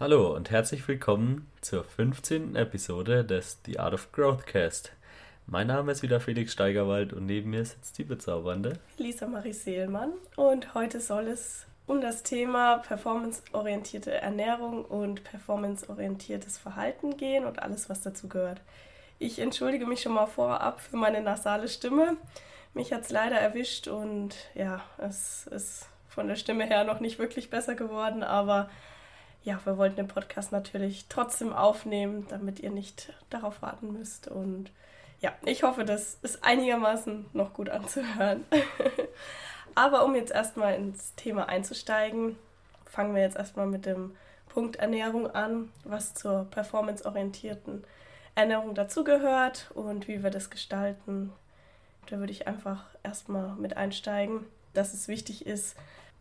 Hallo und herzlich willkommen zur 15. Episode des The Art of Growth Cast. Mein Name ist wieder Felix Steigerwald und neben mir sitzt die bezaubernde Lisa Marie Seelmann und heute soll es um das Thema performanceorientierte Ernährung und performanceorientiertes Verhalten gehen und alles, was dazu gehört. Ich entschuldige mich schon mal vorab für meine nasale Stimme. Mich hat es leider erwischt und ja, es ist von der Stimme her noch nicht wirklich besser geworden, aber ja, wir wollten den Podcast natürlich trotzdem aufnehmen, damit ihr nicht darauf warten müsst. Und ja, ich hoffe, das ist einigermaßen noch gut anzuhören. Aber um jetzt erstmal ins Thema einzusteigen, fangen wir jetzt erstmal mit dem Punkt Ernährung an, was zur performanceorientierten Ernährung dazugehört und wie wir das gestalten. Da würde ich einfach erstmal mit einsteigen, dass es wichtig ist,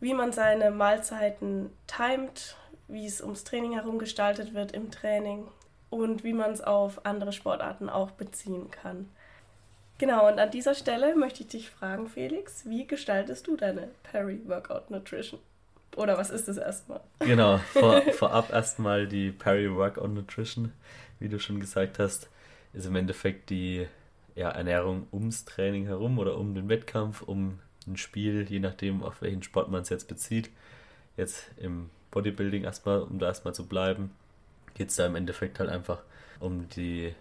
wie man seine Mahlzeiten timet, wie es ums Training herum gestaltet wird im Training und wie man es auf andere Sportarten auch beziehen kann. Genau, und an dieser Stelle möchte ich dich fragen, Felix, wie gestaltest du deine Peri-Workout Nutrition? Oder was ist das erstmal? Genau, vor, vorab erstmal die Peri-Workout Nutrition, wie du schon gesagt hast, ist im Endeffekt die ja, Ernährung ums Training herum oder um den Wettkampf, um ein Spiel, je nachdem, auf welchen Sport man es jetzt bezieht. Jetzt im Bodybuilding erstmal, um da erstmal zu bleiben, geht es da im Endeffekt halt einfach um die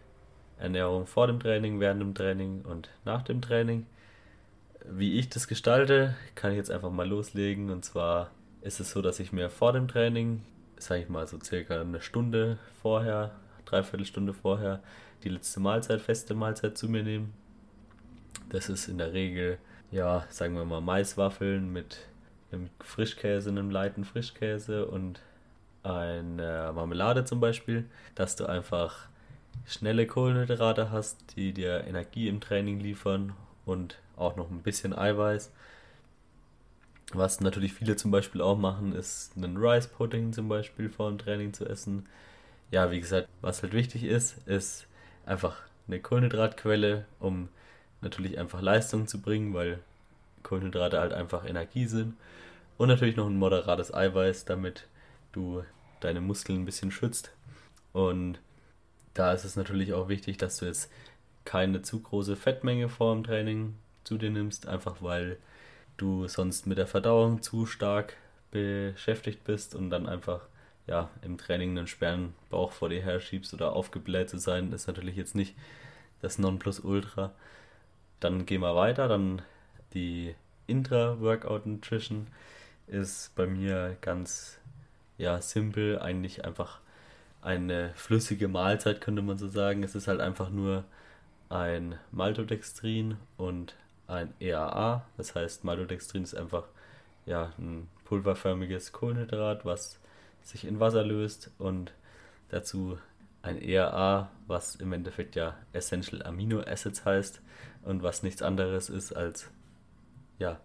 Ernährung vor dem Training, während dem Training und nach dem Training. Wie ich das gestalte, kann ich jetzt einfach mal loslegen. Und zwar ist es so, dass ich mir vor dem Training, sage ich mal so circa eine Stunde vorher, dreiviertel Stunde vorher, die letzte Mahlzeit, feste Mahlzeit zu mir nehme. Das ist in der Regel, ja, sagen wir mal Maiswaffeln mit einem Frischkäse, einem leiten Frischkäse und eine Marmelade zum Beispiel, dass du einfach schnelle Kohlenhydrate hast, die dir Energie im Training liefern und auch noch ein bisschen Eiweiß. Was natürlich viele zum Beispiel auch machen, ist einen Rice Pudding zum Beispiel vor dem Training zu essen. Ja, wie gesagt, was halt wichtig ist, ist einfach eine Kohlenhydratquelle, um natürlich einfach Leistung zu bringen, weil Kohlenhydrate halt einfach Energie sind. Und natürlich noch ein moderates Eiweiß, damit du deine Muskeln ein bisschen schützt. Und da ist es natürlich auch wichtig, dass du jetzt keine zu große Fettmenge vor dem Training zu dir nimmst, einfach weil du sonst mit der Verdauung zu stark beschäftigt bist und dann einfach ja im Training einen schweren Bauch vor dir her schiebst oder aufgebläht zu sein, ist natürlich jetzt nicht das Nonplusultra. Dann gehen wir weiter, dann die Intra-Workout Nutrition ist bei mir ganz ja simpel, eigentlich einfach eine flüssige Mahlzeit, könnte man so sagen. Es ist halt einfach nur ein Maltodextrin und ein EAA. Das heißt, Maltodextrin ist einfach ja, ein pulverförmiges Kohlenhydrat, was sich in Wasser löst und dazu ein EAA, was im Endeffekt ja Essential Amino Acids heißt und was nichts anderes ist als ja,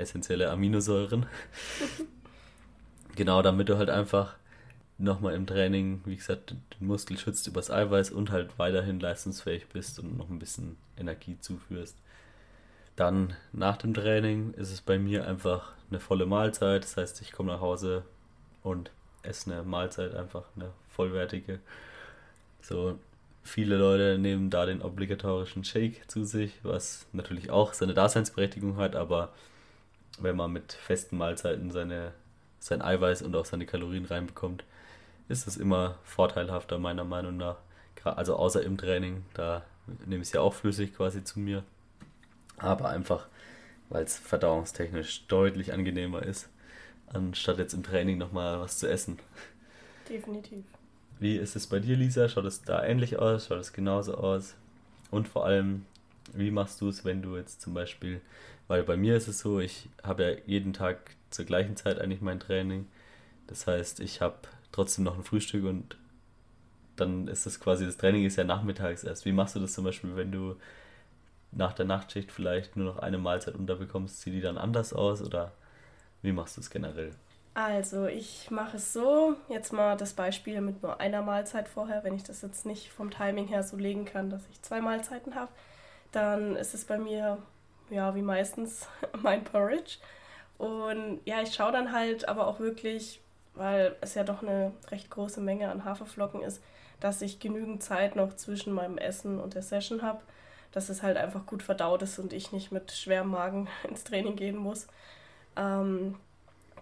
essentielle Aminosäuren. genau, damit du halt einfach nochmal im Training, wie gesagt, den Muskel schützt übers Eiweiß und halt weiterhin leistungsfähig bist und noch ein bisschen Energie zuführst. Dann nach dem Training ist es bei mir einfach eine volle Mahlzeit. Das heißt, ich komme nach Hause und esse eine Mahlzeit, einfach eine vollwertige. So, viele Leute nehmen da den obligatorischen Shake zu sich, was natürlich auch seine Daseinsberechtigung hat, aber wenn man mit festen Mahlzeiten seine, sein Eiweiß und auch seine Kalorien reinbekommt, ist es immer vorteilhafter, meiner Meinung nach. Also außer im Training, da nehme ich es ja auch flüssig quasi zu mir. Aber einfach, weil es verdauungstechnisch deutlich angenehmer ist, anstatt jetzt im Training nochmal was zu essen. Definitiv. Wie ist es bei dir, Lisa? Schaut es da ähnlich aus? Schaut es genauso aus? Und vor allem, wie machst du es, wenn du jetzt zum Beispiel, weil bei mir ist es so, ich habe ja jeden Tag zur gleichen Zeit eigentlich mein Training. Das heißt, ich habe trotzdem noch ein Frühstück und dann ist das quasi, das Training ist ja nachmittags erst. Wie machst du das zum Beispiel, wenn du nach der Nachtschicht vielleicht nur noch eine Mahlzeit unterbekommst? Sieht die dann anders aus oder wie machst du es generell? Also, ich mache es so, jetzt mal das Beispiel mit nur einer Mahlzeit vorher, wenn ich das jetzt nicht vom Timing her so legen kann, dass ich zwei Mahlzeiten habe, dann ist es bei mir, ja, wie meistens mein Porridge. Und ja, ich schaue dann halt aber auch wirklich, weil es ja doch eine recht große Menge an Haferflocken ist, dass ich genügend Zeit noch zwischen meinem Essen und der Session habe, dass es halt einfach gut verdaut ist und ich nicht mit schwerem Magen ins Training gehen muss. Ähm,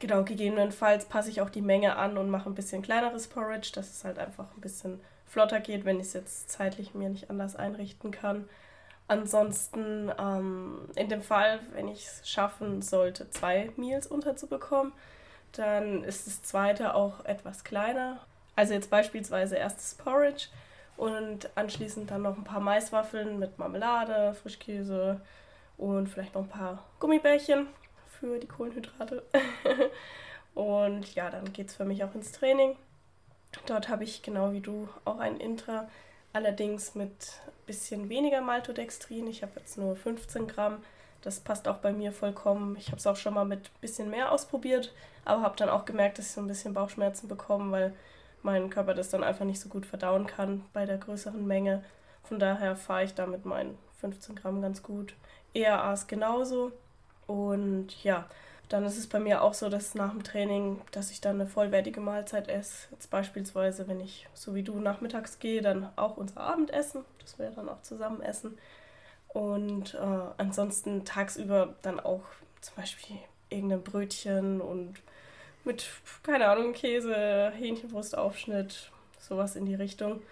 genau, gegebenenfalls passe ich auch die Menge an und mache ein bisschen kleineres Porridge, dass es halt einfach ein bisschen flotter geht, wenn ich es jetzt zeitlich mir nicht anders einrichten kann. Ansonsten ähm, in dem Fall, wenn ich es schaffen sollte, zwei Meals unterzubekommen, dann ist das zweite auch etwas kleiner. Also jetzt beispielsweise erstes Porridge und anschließend dann noch ein paar Maiswaffeln mit Marmelade, Frischkäse und vielleicht noch ein paar Gummibärchen für die Kohlenhydrate. und ja, dann geht es für mich auch ins Training. Dort habe ich genau wie du auch ein Intra, allerdings mit ein bisschen weniger Maltodextrin. Ich habe jetzt nur 15 Gramm. Das passt auch bei mir vollkommen. Ich habe es auch schon mal mit ein bisschen mehr ausprobiert, aber habe dann auch gemerkt, dass ich so ein bisschen Bauchschmerzen bekomme, weil mein Körper das dann einfach nicht so gut verdauen kann bei der größeren Menge. Von daher fahre ich da mit meinen 15 Gramm ganz gut. ERAs genauso. Und ja, dann ist es bei mir auch so, dass nach dem Training, dass ich dann eine vollwertige Mahlzeit esse. Jetzt beispielsweise, wenn ich so wie du nachmittags gehe, dann auch unser Abendessen, das wir dann auch zusammen essen. Und äh, ansonsten tagsüber dann auch zum Beispiel irgendein Brötchen und mit, keine Ahnung, Käse, Hähnchenbrustaufschnitt, sowas in die Richtung.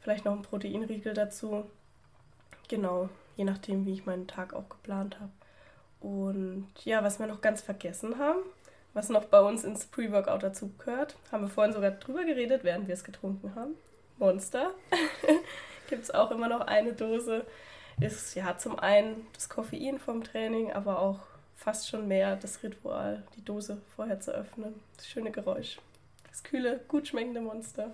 Vielleicht noch ein Proteinriegel dazu. Genau, je nachdem, wie ich meinen Tag auch geplant habe. Und ja, was wir noch ganz vergessen haben, was noch bei uns ins Pre-Workout dazu gehört, haben wir vorhin sogar drüber geredet, während wir es getrunken haben. Monster. Gibt es auch immer noch eine Dose. Ist ja zum einen das Koffein vom Training, aber auch fast schon mehr das Ritual, die Dose vorher zu öffnen. Das schöne Geräusch. Das kühle, gut schmeckende Monster.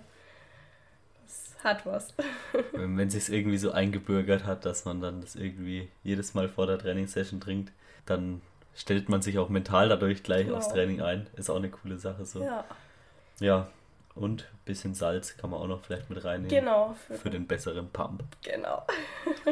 Das hat was. wenn sich irgendwie so eingebürgert hat, dass man dann das irgendwie jedes Mal vor der Trainingssession trinkt, dann stellt man sich auch mental dadurch gleich genau. aufs Training ein. Ist auch eine coole Sache so. Ja. Ja, und ein bisschen Salz kann man auch noch vielleicht mit reinnehmen. Genau. Für, für den besseren Pump. Genau.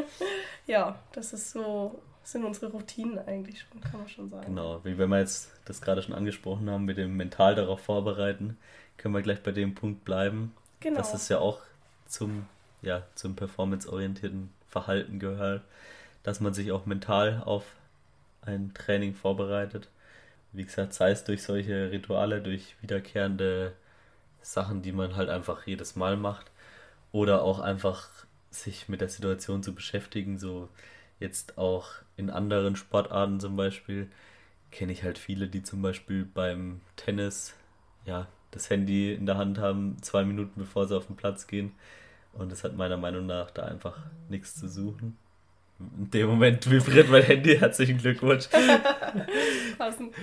ja, das ist so sind unsere Routinen eigentlich schon, kann man schon sagen. Genau, wie wenn wir jetzt das gerade schon angesprochen haben, mit dem mental darauf vorbereiten, können wir gleich bei dem Punkt bleiben. Genau. Dass es ja auch zum, ja, zum performanceorientierten Verhalten gehört, dass man sich auch mental auf ein Training vorbereitet. Wie gesagt, sei es durch solche Rituale, durch wiederkehrende Sachen, die man halt einfach jedes Mal macht, oder auch einfach sich mit der Situation zu beschäftigen, so jetzt auch in anderen Sportarten zum Beispiel kenne ich halt viele, die zum Beispiel beim Tennis ja das Handy in der Hand haben, zwei Minuten bevor sie auf den Platz gehen. Und das hat meiner Meinung nach da einfach nichts zu suchen. In dem Moment vibriert mein Handy. Herzlichen Glückwunsch. Passend.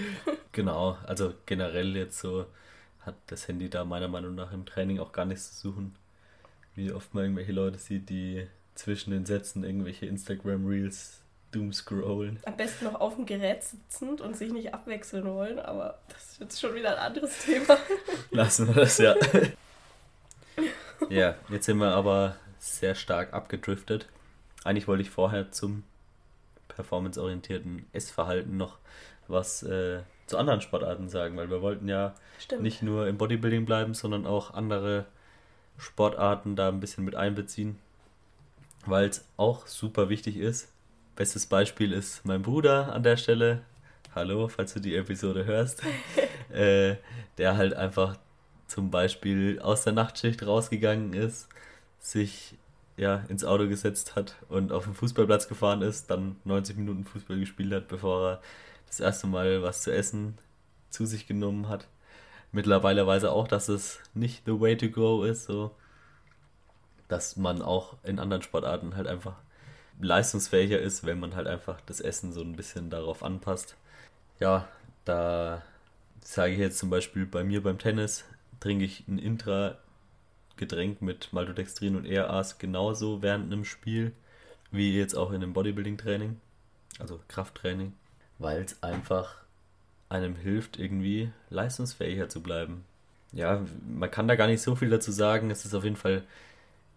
Genau, also generell jetzt so hat das Handy da meiner Meinung nach im Training auch gar nichts zu suchen. Wie oft man irgendwelche Leute sieht, die zwischen den Sätzen irgendwelche Instagram-Reels doomscrollen. Am besten noch auf dem Gerät sitzend und sich nicht abwechseln wollen, aber das ist jetzt schon wieder ein anderes Thema. Lassen wir das, ja. ja, jetzt sind wir aber sehr stark abgedriftet. Eigentlich wollte ich vorher zum performanceorientierten Essverhalten noch was äh, zu anderen Sportarten sagen, weil wir wollten ja Stimmt. nicht nur im Bodybuilding bleiben, sondern auch andere Sportarten da ein bisschen mit einbeziehen weil es auch super wichtig ist. Bestes Beispiel ist mein Bruder an der Stelle. Hallo, falls du die Episode hörst. äh, der halt einfach zum Beispiel aus der Nachtschicht rausgegangen ist, sich ja, ins Auto gesetzt hat und auf den Fußballplatz gefahren ist, dann 90 Minuten Fußball gespielt hat, bevor er das erste Mal was zu essen zu sich genommen hat. Mittlerweile weiß er auch, dass es nicht the way to go ist, so dass man auch in anderen Sportarten halt einfach leistungsfähiger ist, wenn man halt einfach das Essen so ein bisschen darauf anpasst. Ja, da sage ich jetzt zum Beispiel bei mir beim Tennis, trinke ich ein Intra-Getränk mit Maltodextrin und ERAs genauso während einem Spiel, wie jetzt auch in einem Bodybuilding-Training, also Krafttraining, weil es einfach einem hilft, irgendwie leistungsfähiger zu bleiben. Ja, man kann da gar nicht so viel dazu sagen. Es ist auf jeden Fall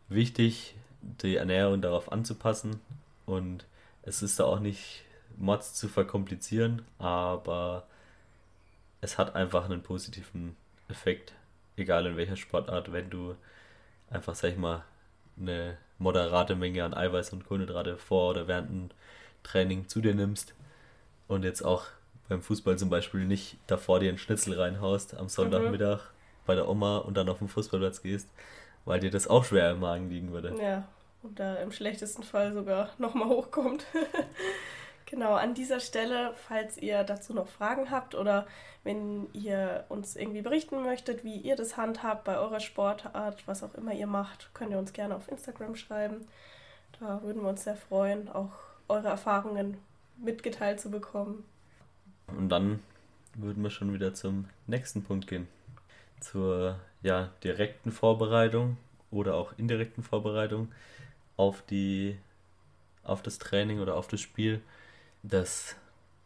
wichtig, die Ernährung darauf anzupassen und es ist da auch nicht Mods zu verkomplizieren, aber es hat einfach einen positiven Effekt, egal in welcher Sportart, wenn du einfach, sag ich mal, eine moderate Menge an Eiweiß und Kohlenhydrate vor oder während einem Training zu dir nimmst und jetzt auch beim Fußball zum Beispiel nicht davor dir einen Schnitzel reinhaust am Sonntagmittag mhm. bei der Oma und dann auf den Fußballplatz gehst, weil dir das auch schwer im Magen liegen würde. Ja, und da im schlechtesten Fall sogar nochmal hochkommt. genau, an dieser Stelle, falls ihr dazu noch Fragen habt oder wenn ihr uns irgendwie berichten möchtet, wie ihr das handhabt bei eurer Sportart, was auch immer ihr macht, könnt ihr uns gerne auf Instagram schreiben. Da würden wir uns sehr freuen, auch eure Erfahrungen mitgeteilt zu bekommen. Und dann würden wir schon wieder zum nächsten Punkt gehen. Zur ja, direkten Vorbereitung oder auch indirekten Vorbereitung auf die auf das Training oder auf das Spiel. Das,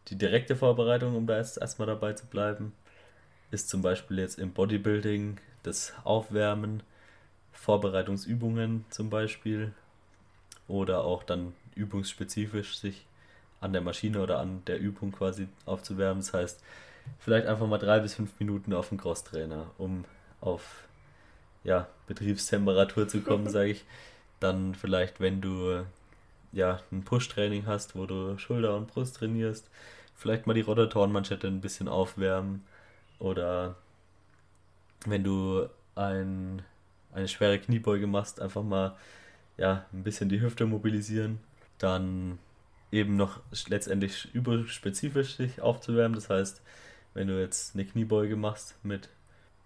die direkte Vorbereitung, um da jetzt erstmal dabei zu bleiben, ist zum Beispiel jetzt im Bodybuilding das Aufwärmen, Vorbereitungsübungen zum Beispiel oder auch dann übungsspezifisch sich an der Maschine oder an der Übung quasi aufzuwärmen. Das heißt, vielleicht einfach mal drei bis fünf Minuten auf dem Crosstrainer, um auf ja, Betriebstemperatur zu kommen, sage ich. Dann vielleicht, wenn du ja, ein Push-Training hast, wo du Schulter und Brust trainierst, vielleicht mal die Rotatorenmanschette ein bisschen aufwärmen oder wenn du ein, eine schwere Kniebeuge machst, einfach mal ja, ein bisschen die Hüfte mobilisieren. Dann eben noch letztendlich überspezifisch sich aufzuwärmen. Das heißt, wenn du jetzt eine Kniebeuge machst mit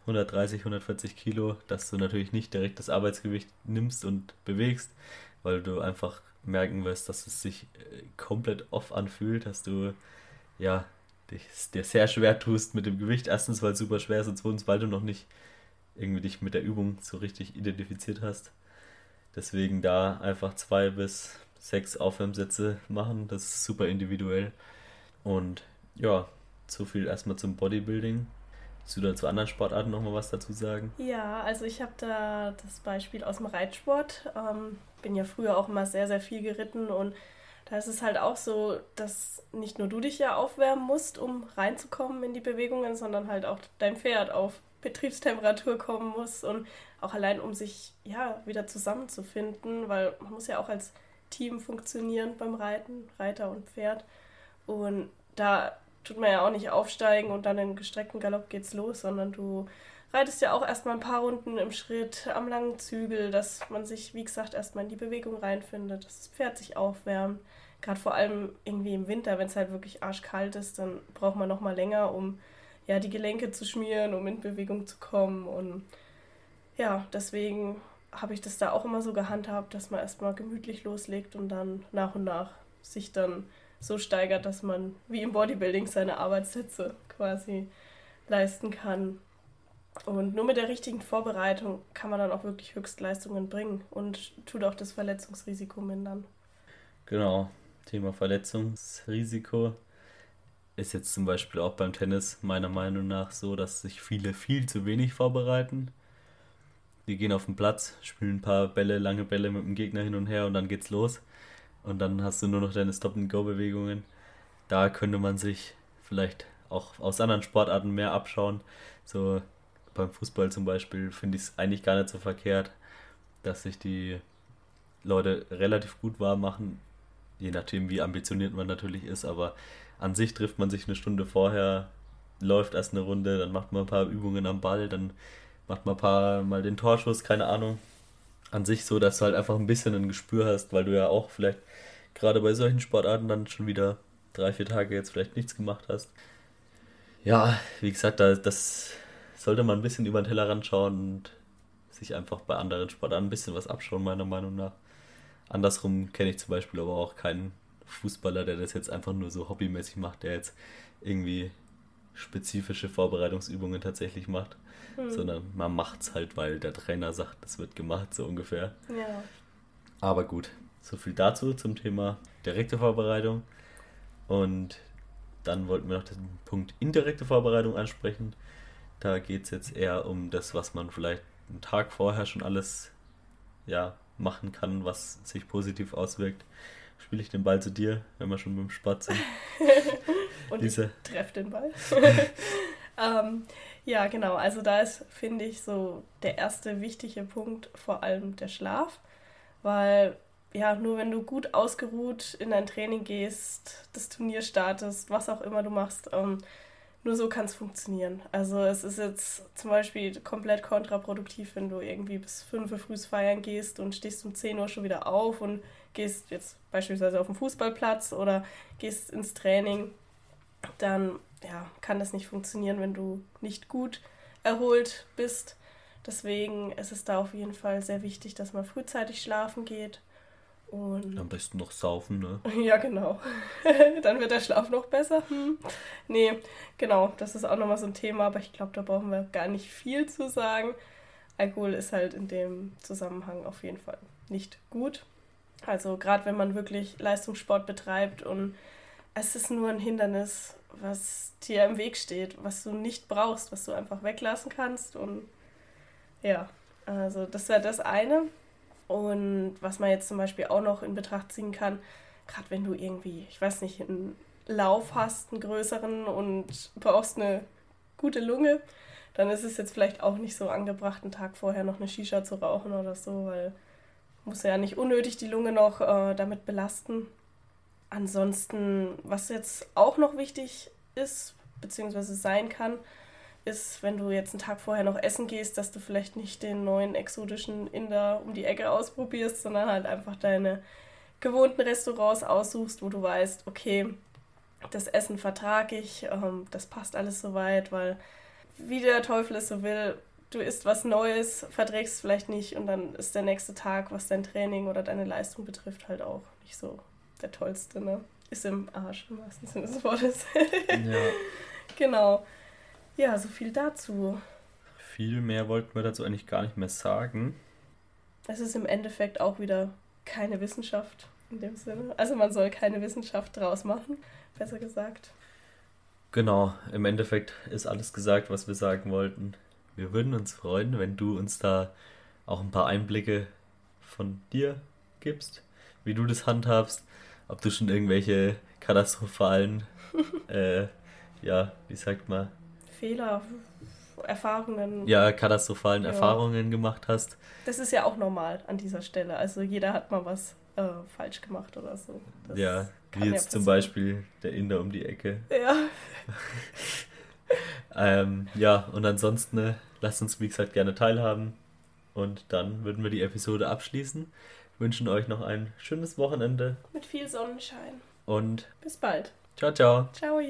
130, 140 Kilo, dass du natürlich nicht direkt das Arbeitsgewicht nimmst und bewegst, weil du einfach merken wirst, dass es sich äh, komplett off anfühlt, dass du ja dich, dir sehr schwer tust mit dem Gewicht. Erstens, weil es super schwer ist und zweitens, weil du noch nicht irgendwie dich mit der Übung so richtig identifiziert hast. Deswegen da einfach zwei bis sechs Aufwärmsätze machen. Das ist super individuell. Und ja, so viel erstmal zum Bodybuilding. Willst du da zu anderen Sportarten nochmal was dazu sagen? Ja, also ich habe da das Beispiel aus dem Reitsport. Ähm, bin ja früher auch immer sehr, sehr viel geritten und da ist es halt auch so, dass nicht nur du dich ja aufwärmen musst, um reinzukommen in die Bewegungen, sondern halt auch dein Pferd auf Betriebstemperatur kommen muss und auch allein um sich ja wieder zusammenzufinden, weil man muss ja auch als Team funktionieren beim Reiten, Reiter und Pferd. Und da tut man ja auch nicht aufsteigen und dann in gestreckten Galopp geht's los, sondern du reitest ja auch erstmal ein paar Runden im Schritt am langen Zügel, dass man sich, wie gesagt, erstmal in die Bewegung reinfindet, dass das Pferd sich aufwärmt. Gerade vor allem irgendwie im Winter, wenn es halt wirklich arschkalt ist, dann braucht man nochmal länger, um ja die Gelenke zu schmieren, um in Bewegung zu kommen. Und ja, deswegen habe ich das da auch immer so gehandhabt, dass man erstmal gemütlich loslegt und dann nach und nach sich dann so steigert, dass man wie im Bodybuilding seine Arbeitssätze quasi leisten kann. Und nur mit der richtigen Vorbereitung kann man dann auch wirklich Höchstleistungen bringen und tut auch das Verletzungsrisiko mindern. Genau, Thema Verletzungsrisiko ist jetzt zum Beispiel auch beim Tennis meiner Meinung nach so, dass sich viele viel zu wenig vorbereiten die gehen auf den Platz, spielen ein paar Bälle, lange Bälle mit dem Gegner hin und her und dann geht's los. Und dann hast du nur noch deine Stop-and-Go-Bewegungen. Da könnte man sich vielleicht auch aus anderen Sportarten mehr abschauen. So beim Fußball zum Beispiel finde ich es eigentlich gar nicht so verkehrt, dass sich die Leute relativ gut warm machen, je nachdem wie ambitioniert man natürlich ist, aber an sich trifft man sich eine Stunde vorher, läuft erst eine Runde, dann macht man ein paar Übungen am Ball, dann macht mal ein paar Mal den Torschuss, keine Ahnung. An sich so, dass du halt einfach ein bisschen ein Gespür hast, weil du ja auch vielleicht gerade bei solchen Sportarten dann schon wieder drei, vier Tage jetzt vielleicht nichts gemacht hast. Ja, wie gesagt, da, das sollte man ein bisschen über den Tellerrand schauen und sich einfach bei anderen Sportarten ein bisschen was abschauen, meiner Meinung nach. Andersrum kenne ich zum Beispiel aber auch keinen Fußballer, der das jetzt einfach nur so hobbymäßig macht, der jetzt irgendwie spezifische Vorbereitungsübungen tatsächlich macht hm. sondern man macht es halt, weil der Trainer sagt, es wird gemacht, so ungefähr. Ja. Aber gut, so viel dazu zum Thema direkte Vorbereitung. Und dann wollten wir noch den Punkt indirekte Vorbereitung ansprechen. Da geht es jetzt eher um das, was man vielleicht einen Tag vorher schon alles ja, machen kann, was sich positiv auswirkt. Spiele ich den Ball zu dir, wenn wir schon beim Sport sind. Und Diese. ich treff den Ball. ähm, ja, genau. Also da ist, finde ich, so der erste wichtige Punkt vor allem der Schlaf. Weil, ja, nur wenn du gut ausgeruht in dein Training gehst, das Turnier startest, was auch immer du machst, ähm, nur so kann es funktionieren. Also es ist jetzt zum Beispiel komplett kontraproduktiv, wenn du irgendwie bis 5 Uhr früh feiern gehst und stehst um 10 Uhr schon wieder auf und gehst jetzt beispielsweise auf den Fußballplatz oder gehst ins Training, dann ja, kann das nicht funktionieren, wenn du nicht gut erholt bist. Deswegen ist es da auf jeden Fall sehr wichtig, dass man frühzeitig schlafen geht und Am besten noch saufen, ne? Ja, genau. Dann wird der Schlaf noch besser. Hm. Nee, genau, das ist auch nochmal so ein Thema, aber ich glaube, da brauchen wir gar nicht viel zu sagen. Alkohol ist halt in dem Zusammenhang auf jeden Fall nicht gut. Also gerade wenn man wirklich Leistungssport betreibt und es ist nur ein Hindernis, was dir im Weg steht, was du nicht brauchst, was du einfach weglassen kannst. Und ja, also das wäre das eine. Und was man jetzt zum Beispiel auch noch in Betracht ziehen kann, gerade wenn du irgendwie, ich weiß nicht, einen Lauf hast, einen größeren und brauchst eine gute Lunge, dann ist es jetzt vielleicht auch nicht so angebracht, einen Tag vorher noch eine Shisha zu rauchen oder so, weil muss ja nicht unnötig die Lunge noch äh, damit belasten. Ansonsten, was jetzt auch noch wichtig ist, beziehungsweise sein kann, ist, wenn du jetzt einen Tag vorher noch essen gehst, dass du vielleicht nicht den neuen exotischen Inder um die Ecke ausprobierst, sondern halt einfach deine gewohnten Restaurants aussuchst, wo du weißt, okay, das Essen vertrage ich, ähm, das passt alles soweit, weil wie der Teufel es so will, du isst was Neues, verträgst es vielleicht nicht und dann ist der nächste Tag, was dein Training oder deine Leistung betrifft, halt auch nicht so der tollste, ne? Ist im Arsch im wahrsten Sinne des Wortes. ja. Genau. Ja, so viel dazu. Viel mehr wollten wir dazu eigentlich gar nicht mehr sagen. Es ist im Endeffekt auch wieder keine Wissenschaft in dem Sinne. Also man soll keine Wissenschaft draus machen, besser gesagt. Genau, im Endeffekt ist alles gesagt, was wir sagen wollten. Wir würden uns freuen, wenn du uns da auch ein paar Einblicke von dir gibst, wie du das handhabst, ob du schon irgendwelche katastrophalen, äh, ja, wie sagt man, Fehler, Erfahrungen. Ja, katastrophalen ja. Erfahrungen gemacht hast. Das ist ja auch normal an dieser Stelle. Also jeder hat mal was äh, falsch gemacht oder so. Das ja, wie jetzt ja zum Beispiel der Inder um die Ecke. Ja. ähm, ja, und ansonsten äh, lasst uns, wie gesagt, gerne teilhaben. Und dann würden wir die Episode abschließen. Wünschen euch noch ein schönes Wochenende. Mit viel Sonnenschein. Und bis bald. Ciao, ciao. Ciao.